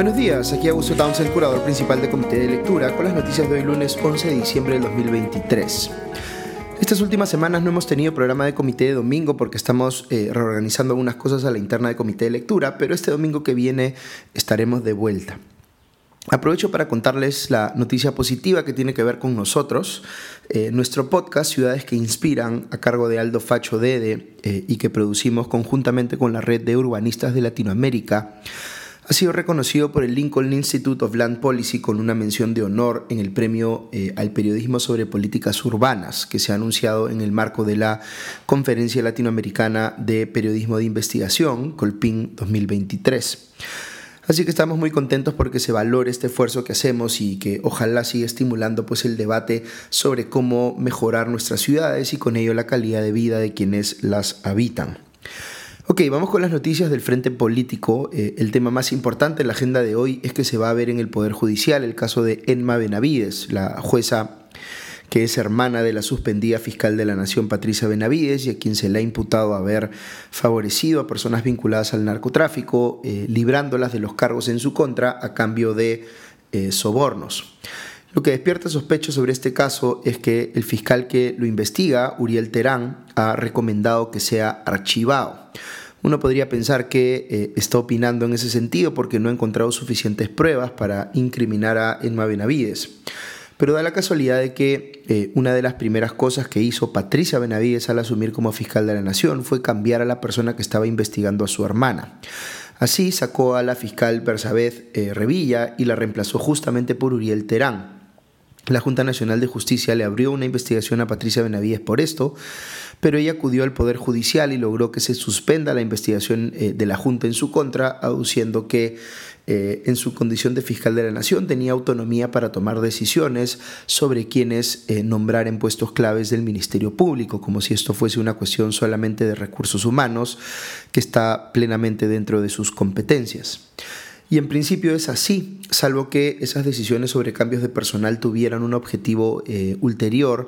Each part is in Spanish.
Buenos días, aquí Augusto Townsend, curador principal de Comité de Lectura, con las noticias de hoy lunes 11 de diciembre del 2023. Estas últimas semanas no hemos tenido programa de comité de domingo porque estamos eh, reorganizando algunas cosas a la interna de comité de lectura, pero este domingo que viene estaremos de vuelta. Aprovecho para contarles la noticia positiva que tiene que ver con nosotros. Eh, nuestro podcast Ciudades que Inspiran, a cargo de Aldo Facho Dede eh, y que producimos conjuntamente con la red de urbanistas de Latinoamérica, ha sido reconocido por el Lincoln Institute of Land Policy con una mención de honor en el premio eh, al periodismo sobre políticas urbanas que se ha anunciado en el marco de la Conferencia Latinoamericana de Periodismo de Investigación, Colpin 2023. Así que estamos muy contentos porque se valore este esfuerzo que hacemos y que ojalá siga estimulando pues el debate sobre cómo mejorar nuestras ciudades y con ello la calidad de vida de quienes las habitan. Ok, vamos con las noticias del frente político. Eh, el tema más importante en la agenda de hoy es que se va a ver en el Poder Judicial el caso de Enma Benavides, la jueza que es hermana de la suspendida fiscal de la Nación Patricia Benavides y a quien se le ha imputado haber favorecido a personas vinculadas al narcotráfico, eh, librándolas de los cargos en su contra a cambio de eh, sobornos. Lo que despierta sospechas sobre este caso es que el fiscal que lo investiga, Uriel Terán, ha recomendado que sea archivado. Uno podría pensar que eh, está opinando en ese sentido porque no ha encontrado suficientes pruebas para incriminar a Emma Benavides. Pero da la casualidad de que eh, una de las primeras cosas que hizo Patricia Benavides al asumir como fiscal de la Nación fue cambiar a la persona que estaba investigando a su hermana. Así sacó a la fiscal Bersabeth eh, Revilla y la reemplazó justamente por Uriel Terán. La Junta Nacional de Justicia le abrió una investigación a Patricia Benavides por esto, pero ella acudió al Poder Judicial y logró que se suspenda la investigación eh, de la Junta en su contra, aduciendo que eh, en su condición de fiscal de la Nación tenía autonomía para tomar decisiones sobre quiénes eh, nombrar en puestos claves del Ministerio Público, como si esto fuese una cuestión solamente de recursos humanos que está plenamente dentro de sus competencias. Y en principio es así, salvo que esas decisiones sobre cambios de personal tuvieran un objetivo eh, ulterior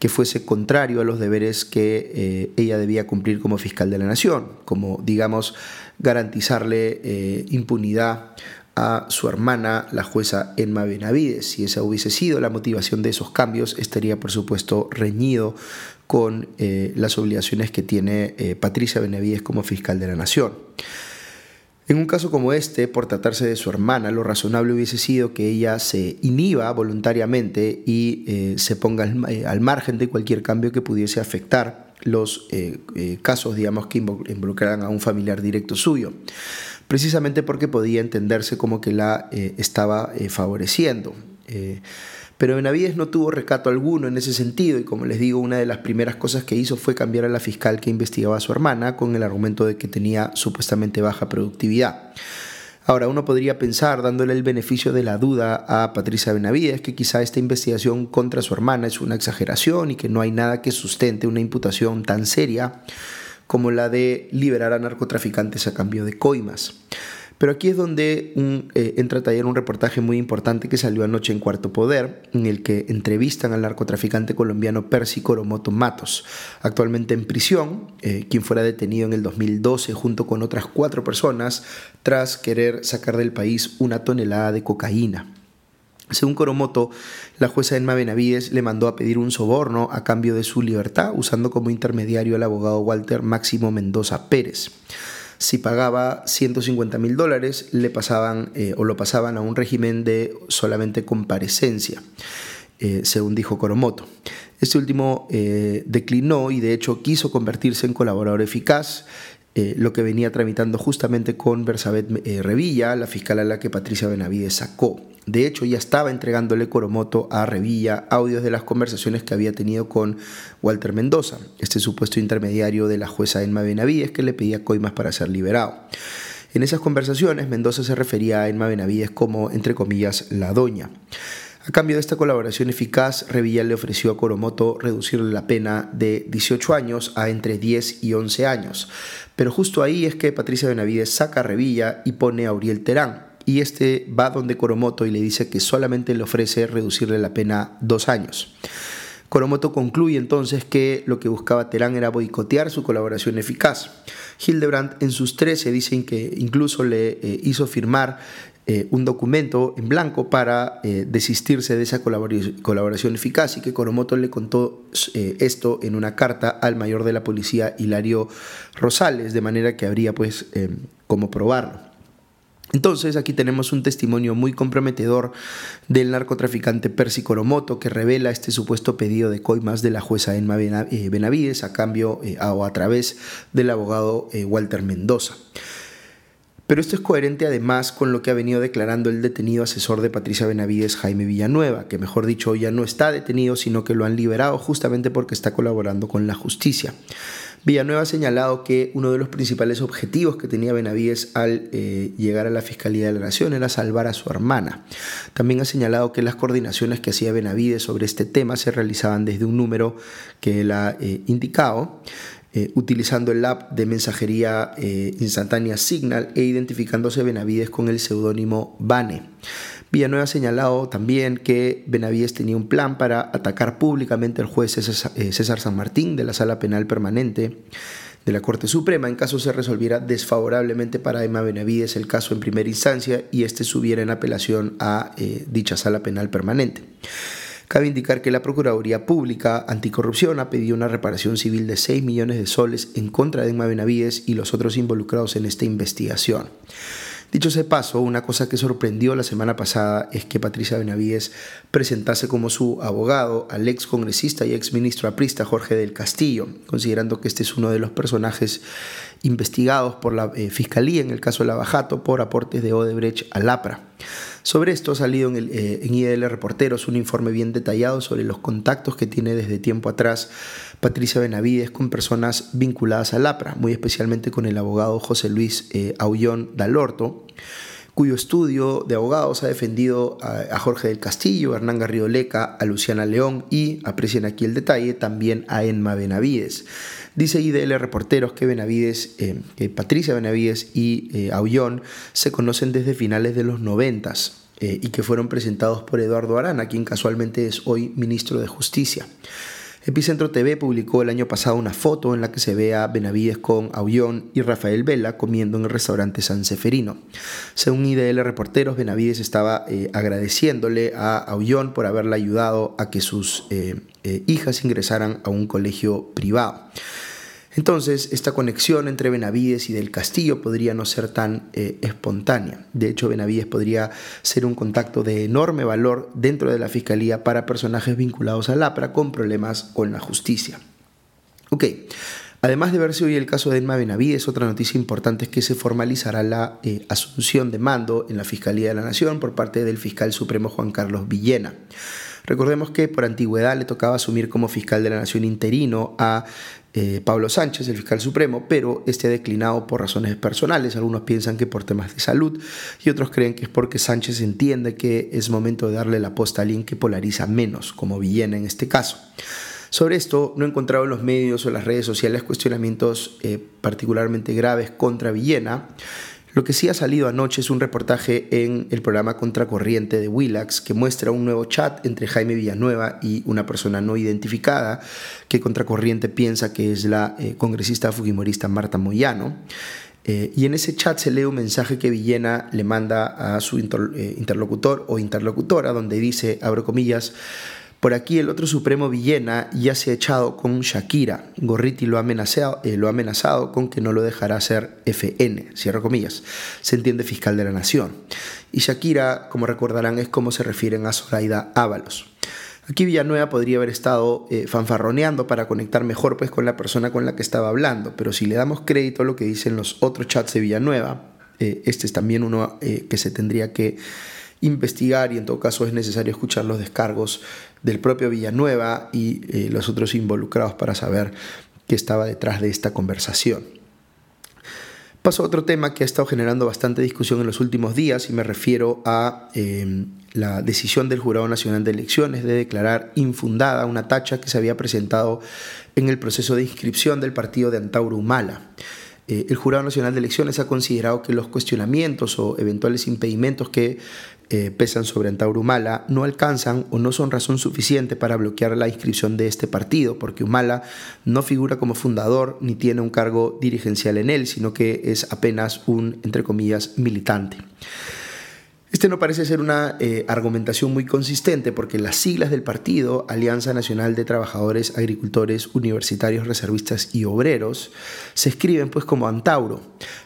que fuese contrario a los deberes que eh, ella debía cumplir como fiscal de la nación, como digamos garantizarle eh, impunidad a su hermana, la jueza Emma Benavides. Si esa hubiese sido la motivación de esos cambios, estaría por supuesto reñido con las obligaciones que tiene Patricia Benavides como fiscal de la nación. En un caso como este, por tratarse de su hermana, lo razonable hubiese sido que ella se inhiba voluntariamente y eh, se ponga eh, al, margen de cualquier cambio que pudiese afectar los eh, casos, digamos, que involucraran a un familiar directo suyo, precisamente porque podía entenderse como que la estaba favoreciendo. Pero Benavides no tuvo recato alguno en ese sentido y como les digo, una de las primeras cosas que hizo fue cambiar a la fiscal que investigaba a su hermana con el argumento de que tenía supuestamente baja productividad. Ahora, uno podría pensar, dándole el beneficio de la duda a Patricia Benavides, que quizá esta investigación contra su hermana es una exageración y que no hay nada que sustente una imputación tan seria como la de liberar a narcotraficantes a cambio de coimas. Pero aquí es donde eh, entra a taller un reportaje muy importante que salió anoche en Cuarto Poder, en el que entrevistan al narcotraficante colombiano Percy Coromoto Matos, actualmente en prisión, eh, quien fuera detenido en el 2012 junto con otras cuatro personas tras querer sacar del país una tonelada de cocaína. Según Coromoto, la jueza Emma Benavides le mandó a pedir un soborno a cambio de su libertad, usando como intermediario al abogado Walter Máximo Mendoza Pérez si pagaba 150 mil dólares, le pasaban eh, o lo pasaban a un régimen de solamente comparecencia, eh, según dijo Coromoto. Este último eh, declinó y de hecho quiso convertirse en colaborador eficaz lo que venía tramitando justamente con Bersabet Revilla, la fiscal a la que Patricia Benavides sacó. De hecho, ya estaba entregándole Coromoto a Revilla audios de las conversaciones que había tenido con Walter Mendoza, este supuesto intermediario de la jueza Emma Benavides que le pedía coimas para ser liberado. En esas conversaciones, Mendoza se refería a Emma Benavides como, entre comillas, la doña. A cambio de esta colaboración eficaz, Revilla le ofreció a Coromoto reducirle la pena de 18 años a entre 10 y 11 años. Pero justo ahí es que Patricia Benavides saca a Revilla y pone a Uriel Terán, y este va donde Coromoto y le dice que solamente le ofrece reducirle la pena dos años. Coromoto concluye entonces que lo que buscaba Terán era boicotear su colaboración eficaz. Hildebrand en sus 13 dicen que incluso le eh, hizo firmar eh, un documento en blanco para eh, desistirse de esa colaboración eficaz y que Coromoto le contó esto en una carta al mayor de la policía Hilario Rosales, de manera que habría pues cómo probarlo. Entonces aquí tenemos un testimonio muy comprometedor del narcotraficante Percy Coromoto que revela este supuesto pedido de coimas de la jueza Emma Benavides a cambio o a través del abogado Walter Mendoza. Pero esto es coherente además con lo que ha venido declarando el detenido asesor de Patricia Benavides, Jaime Villanueva, que mejor dicho ya no está detenido, sino que lo han liberado justamente porque está colaborando con la justicia. Villanueva ha señalado que uno de los principales objetivos que tenía Benavides al eh, llegar a la Fiscalía de la Nación era salvar a su hermana. También ha señalado que las coordinaciones que hacía Benavides sobre este tema se realizaban desde un número que él ha eh, indicado eh, utilizando el app de mensajería instantánea Signal e identificándose Benavides con el seudónimo Bane. Villanueva ha señalado también que Benavides tenía un plan para atacar públicamente al juez eh, César San Martín de la Sala Penal Permanente de la Corte Suprema en caso se resolviera desfavorablemente para Emma Benavides el caso en primera instancia y este subiera en apelación a dicha Sala Penal Permanente. Cabe indicar que la Procuraduría Pública Anticorrupción ha pedido una reparación civil de 6 millones de soles en contra de Emma Benavides y los otros involucrados en esta investigación. Dicho ese paso, una cosa que sorprendió la semana pasada es que Patricia Benavides presentase como su abogado al ex congresista y ex ministro aprista Jorge del Castillo, considerando que este es uno de los personajes investigados por la eh, Fiscalía en el caso de Lavajato por aportes de Odebrecht a LAPRA. Sobre esto ha salido en, el, eh, en IDL Reporteros un informe bien detallado sobre los contactos que tiene desde tiempo atrás Patricia Benavides con personas vinculadas a LAPRA, muy especialmente con el abogado José Luis eh, Aullón Dalorto, cuyo estudio de abogados ha defendido a, Jorge del Castillo, a Hernán Garrido Leca, a Luciana León y, aprecien aquí el detalle, también a Enma Benavides. Dice IDL Reporteros que Benavides, eh, Patricia Benavides y eh, Aullón se conocen desde finales de los noventas eh, y que fueron presentados por Eduardo Arana, quien casualmente es hoy ministro de Justicia. Epicentro TV publicó el año pasado una foto en la que se ve a Benavides con Aullón y Rafael Vela comiendo en el restaurante San Seferino. Según IDL Reporteros, Benavides estaba eh, agradeciéndole a Aullón por haberle ayudado a que sus eh, hijas ingresaran a un colegio privado. Entonces, esta conexión entre Benavides y del Castillo podría no ser tan eh, espontánea. De hecho, Benavides podría ser un contacto de enorme valor dentro de la Fiscalía para personajes vinculados al APRA con problemas con la justicia. Ok, además de verse hoy el caso de Edma Benavides, otra noticia importante es que se formalizará la eh, asunción de mando en la Fiscalía de la Nación por parte del fiscal supremo Juan Carlos Villena. Recordemos que por antigüedad le tocaba asumir como fiscal de la Nación interino a eh, Pablo Sánchez, el fiscal supremo, pero este ha declinado por razones personales. Algunos piensan que por temas de salud y otros creen que es porque Sánchez entiende que es momento de darle la posta a alguien que polariza menos, como Villena en este caso. Sobre esto no he encontrado en los medios o en las redes sociales cuestionamientos eh, particularmente graves contra Villena. Lo que sí ha salido anoche es un reportaje en el programa Contracorriente de Willax que muestra un nuevo chat entre Jaime Villanueva y una persona no identificada que Contracorriente piensa que es la eh, congresista fujimorista Marta Moyano. Eh, y en ese chat se lee un mensaje que Villena le manda a su eh, interlocutor o interlocutora donde dice, abro comillas, por aquí el otro Supremo Villena ya se ha echado con Shakira. Gorriti lo ha amenazado, eh, lo ha amenazado con que no lo dejará ser FN, cierro comillas. Se entiende fiscal de la nación. Y Shakira, como recordarán, es como se refieren a Zoraida Ábalos. Aquí Villanueva podría haber estado eh, fanfarroneando para conectar mejor pues, con la persona con la que estaba hablando, pero si le damos crédito a lo que dicen los otros chats de Villanueva, eh, este es también uno que se tendría que investigar y en todo caso es necesario escuchar los descargos del propio Villanueva y eh, los otros involucrados para saber qué estaba detrás de esta conversación. Paso a otro tema que ha estado generando bastante discusión en los últimos días y me refiero a em, la decisión del Jurado Nacional de Elecciones de declarar infundada una tacha que se había presentado en el proceso de inscripción del partido de Antauro Humala. Eh, el Jurado Nacional de Elecciones ha considerado que los cuestionamientos o eventuales impedimentos que eh, pesan sobre Antauro no alcanzan o no son razón suficiente para bloquear la inscripción de este partido, porque Humala no figura como fundador ni tiene un cargo dirigencial en él, sino que es apenas un, entre comillas, militante. Este no parece ser una eh, argumentación muy consistente porque las siglas del partido, Alianza Nacional de Trabajadores, Agricultores, Universitarios, Reservistas y Obreros, se escriben pues como Antauro.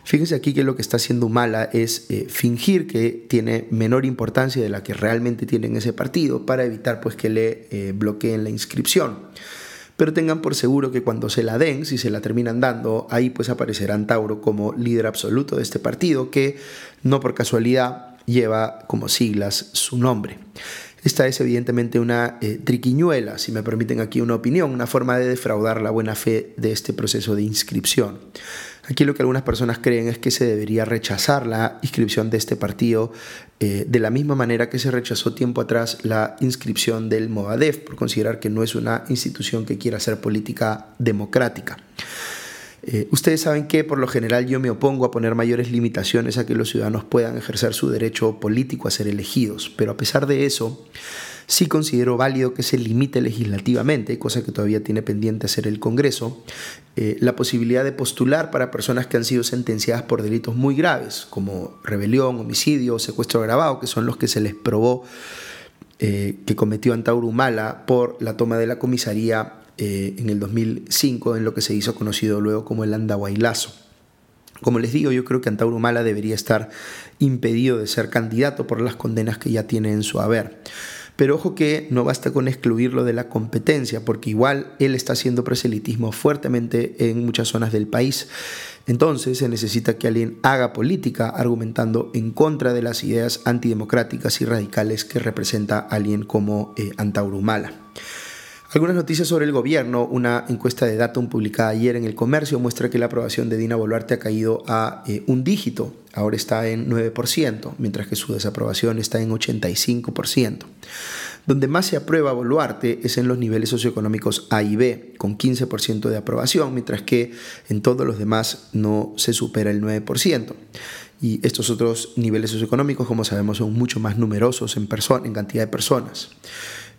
Fíjense aquí que lo que está haciendo Humala es eh, fingir que tiene menor importancia de la que realmente tiene en ese partido para evitar pues que le eh, bloqueen la inscripción pero tengan por seguro que cuando se la den, si se la terminan dando, ahí pues aparecerá Antauro como líder absoluto de este partido, que no por casualidad lleva como siglas su nombre. Esta es evidentemente una eh, triquiñuela, si me permiten aquí una opinión, una forma de defraudar la buena fe de este proceso de inscripción. Aquí lo que algunas personas creen es que se debería rechazar la inscripción de este partido eh, de la misma manera que se rechazó tiempo atrás la inscripción del Movadef por considerar que no es una institución que quiera hacer política democrática. Eh, ustedes saben que por lo general yo me opongo a poner mayores limitaciones a que los ciudadanos puedan ejercer su derecho político a ser elegidos, pero a pesar de eso, sí considero válido que se limite legislativamente, cosa que todavía tiene pendiente hacer el Congreso, eh, la posibilidad de postular para personas que han sido sentenciadas por delitos muy graves, como rebelión, homicidio, secuestro agravado, que son los que se les probó eh, que cometió Antauro Humala por la toma de la comisaría eh, en el 2005 en lo que se hizo conocido luego como el Andahuaylazo. Como les digo, yo creo que Antauro Mala debería estar impedido de ser candidato por las condenas que ya tiene en su haber. Pero ojo que no basta con excluirlo de la competencia, porque igual él está haciendo proselitismo fuertemente en muchas zonas del país. Entonces se necesita que alguien haga política argumentando en contra de las ideas antidemocráticas y radicales que representa alguien como eh, Antauro Mala. Algunas noticias sobre el gobierno. Una encuesta de Datum publicada ayer en el comercio muestra que la aprobación de Dina Boluarte ha caído a eh, un dígito. Ahora está en 9%, mientras que su desaprobación está en 85%. Donde más se aprueba Boluarte es en los niveles socioeconómicos A y B, con 15% de aprobación, mientras que en todos los demás no se supera el 9%. Y estos otros niveles socioeconómicos, como sabemos, son mucho más numerosos en, en cantidad de personas.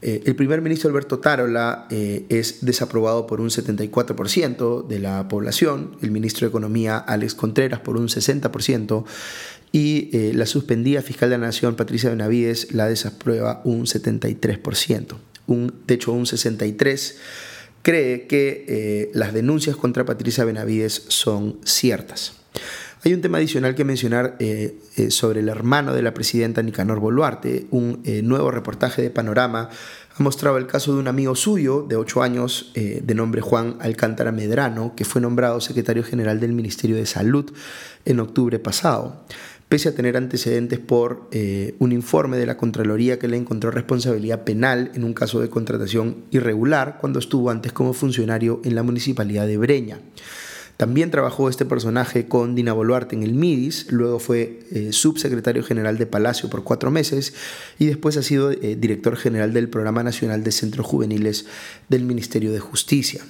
Eh, el primer ministro Alberto Tarola eh, es desaprobado por un 74% de la población, el ministro de Economía Alex Contreras por un 60% y eh, la suspendida fiscal de la Nación Patricia Benavides la desaprueba un 73%. Un, de hecho, un 63% cree que las denuncias contra Patricia Benavides son ciertas. Hay un tema adicional que mencionar eh, eh, sobre el hermano de la presidenta Nicanor Boluarte. Un eh, nuevo reportaje de Panorama ha mostrado el caso de un amigo suyo de 8 años de nombre Juan Alcántara Medrano, que fue nombrado secretario general del Ministerio de Salud en octubre pasado pese a tener antecedentes por un informe de la Contraloría que le encontró responsabilidad penal en un caso de contratación irregular cuando estuvo antes como funcionario en la municipalidad de Breña. También trabajó este personaje con Dina Boluarte en el MIDIS, luego fue eh, subsecretario general de Palacio por cuatro meses y después ha sido eh, director general del Programa Nacional de Centros Juveniles del Ministerio de Justicia.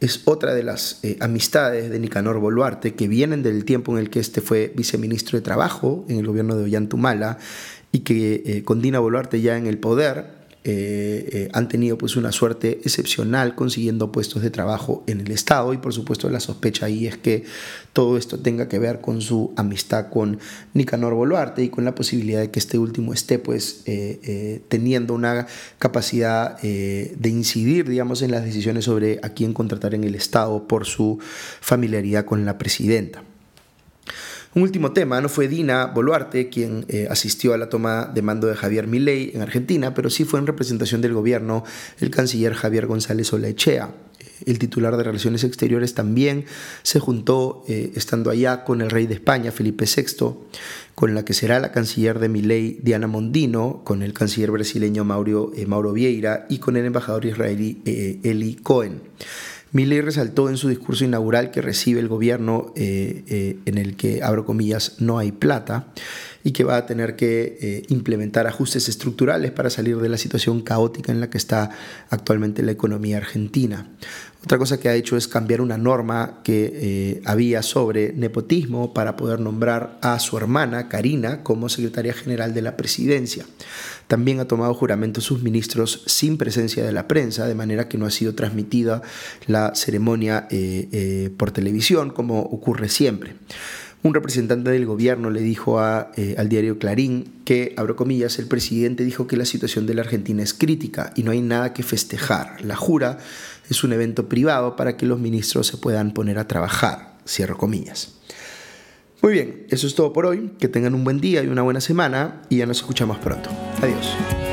Es otra de las eh, amistades de Nicanor Boluarte que vienen del tiempo en el que este fue viceministro de Trabajo en el gobierno de Ollantumala y que con Dina Boluarte ya en el poder eh, eh, han tenido pues una suerte excepcional consiguiendo puestos de trabajo en el Estado y por supuesto la sospecha ahí es que todo esto tenga que ver con su amistad con Nicanor Boluarte y con la posibilidad de que este último esté pues eh, teniendo una capacidad de incidir digamos en las decisiones sobre a quién contratar en el Estado por su familiaridad con la presidenta. Un último tema, no fue Dina Boluarte quien eh, asistió a la toma de mando de Javier Milei en Argentina, pero sí fue en representación del gobierno el canciller Javier González Olaechea. El titular de Relaciones Exteriores también se juntó eh, estando allá con el rey de España, Felipe VI, con la que será la canciller de Milei, Diana Mondino, con el canciller brasileño eh, Mauro Vieira y con el embajador israelí Eli Cohen. Milley resaltó en su discurso inaugural que recibe el gobierno eh, eh, en el que, abro comillas, no hay plata y que va a tener que eh, implementar ajustes estructurales para salir de la situación caótica en la que está actualmente la economía argentina. Otra cosa que ha hecho es cambiar una norma que había sobre nepotismo para poder nombrar a su hermana, Karina, como secretaria general de la presidencia. También ha tomado juramento sus ministros sin presencia de la prensa, de manera que no ha sido transmitida la ceremonia eh, eh, por televisión, como ocurre siempre. Un representante del gobierno le dijo eh, al diario Clarín que, abro comillas, el presidente dijo que la situación de la Argentina es crítica y no hay nada que festejar. La jura es un evento privado para que los ministros se puedan poner a trabajar, cierro comillas. Muy bien, eso es todo por hoy. Que tengan un buen día y una buena semana y ya nos escuchamos pronto. Adiós.